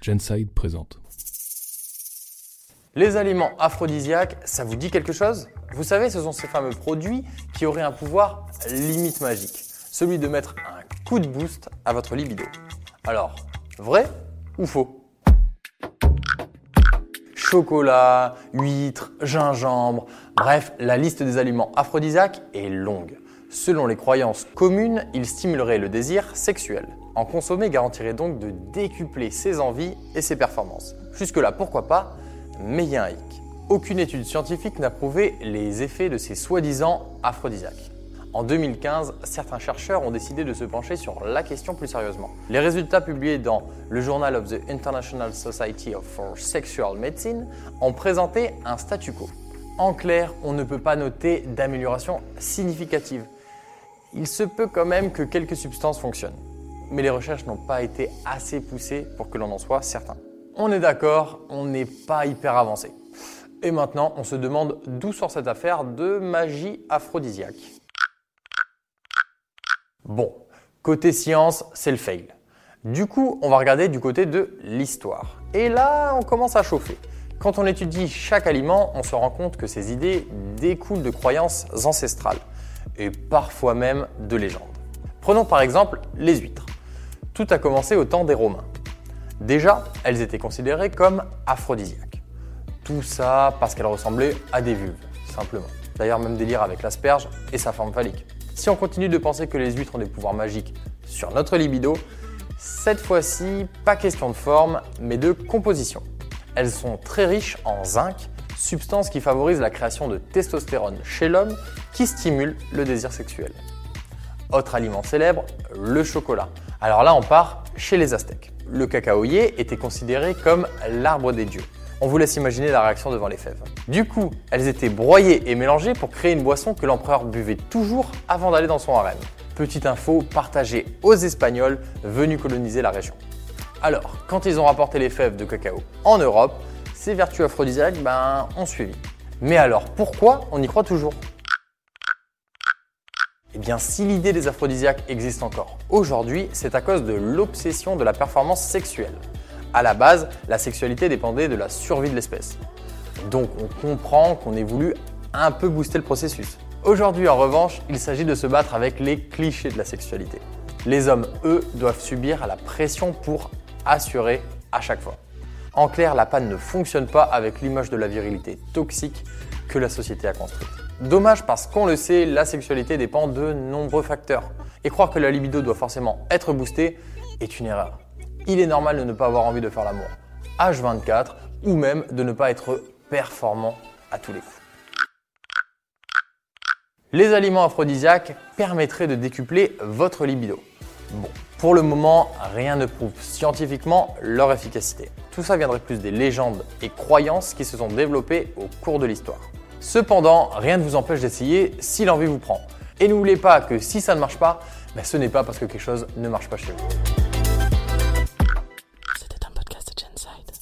Genside présente. Les aliments aphrodisiaques, ça vous dit quelque chose? Vous savez, ce sont ces fameux produits qui auraient un pouvoir limite magique, celui de mettre un coup de boost à votre libido. Alors, vrai ou faux? Chocolat, huîtres, gingembre, bref, la liste des aliments aphrodisiaques est longue. Selon les croyances communes, ils stimuleraient le désir sexuel. En consommer garantirait donc de décupler ses envies et ses performances. Jusque-là, pourquoi pas Mais il y a un hic. Aucune étude scientifique n'a prouvé les effets de ces soi-disant aphrodisiaques. En 2015, certains chercheurs ont décidé de se pencher sur la question plus sérieusement. Les résultats publiés dans le Journal of the International Society for Sexual Medicine ont présenté un statu quo. En clair, on ne peut pas noter d'amélioration significative. Il se peut quand même que quelques substances fonctionnent. Mais les recherches n'ont pas été assez poussées pour que l'on en soit certain. On est d'accord, on n'est pas hyper avancé. Et maintenant, on se demande d'où sort cette affaire de magie aphrodisiaque. Bon, côté science, c'est le fail. Du coup, on va regarder du côté de l'histoire. Et là, on commence à chauffer. Quand on étudie chaque aliment, on se rend compte que ces idées découlent de croyances ancestrales et parfois même de légendes. Prenons par exemple les huîtres. Tout a commencé au temps des Romains. Déjà, elles étaient considérées comme aphrodisiaques. Tout ça parce qu'elles ressemblaient à des vulves, simplement. D'ailleurs, même délire avec l'asperge et sa forme phallique. Si on continue de penser que les huîtres ont des pouvoirs magiques sur notre libido, cette fois-ci, pas question de forme, mais de composition. Elles sont très riches en zinc, substance qui favorise la création de testostérone chez l'homme, qui stimule le désir sexuel. Autre aliment célèbre, le chocolat. Alors là, on part chez les Aztèques. Le cacaoyer était considéré comme l'arbre des dieux. On vous laisse imaginer la réaction devant les fèves. Du coup, elles étaient broyées et mélangées pour créer une boisson que l'empereur buvait toujours avant d'aller dans son harem. Petite info partagée aux Espagnols venus coloniser la région. Alors, quand ils ont rapporté les fèves de cacao en Europe, ces vertus aphrodisiaques ben, ont suivi. Mais alors, pourquoi on y croit toujours? Eh bien, si l'idée des aphrodisiaques existe encore aujourd'hui, c'est à cause de l'obsession de la performance sexuelle. À la base, la sexualité dépendait de la survie de l'espèce. Donc, on comprend qu'on ait voulu un peu booster le processus. Aujourd'hui, en revanche, il s'agit de se battre avec les clichés de la sexualité. Les hommes, eux, doivent subir la pression pour assurer à chaque fois. En clair, la panne ne fonctionne pas avec l'image de la virilité toxique que la société a construite. Dommage parce qu'on le sait, la sexualité dépend de nombreux facteurs. Et croire que la libido doit forcément être boostée est une erreur. Il est normal de ne pas avoir envie de faire l'amour. H24 ou même de ne pas être performant à tous les coups. Les aliments aphrodisiaques permettraient de décupler votre libido. Bon, pour le moment, rien ne prouve scientifiquement leur efficacité. Tout ça viendrait plus des légendes et croyances qui se sont développées au cours de l'histoire. Cependant, rien ne vous empêche d'essayer si l'envie vous prend. Et n'oubliez pas que si ça ne marche pas, ben ce n'est pas parce que quelque chose ne marche pas chez vous. C'était un podcast de Genside.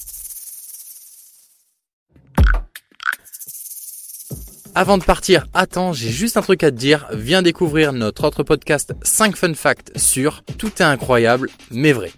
Avant de partir, attends, j'ai juste un truc à te dire. Viens découvrir notre autre podcast 5 fun facts sur Tout est incroyable mais vrai.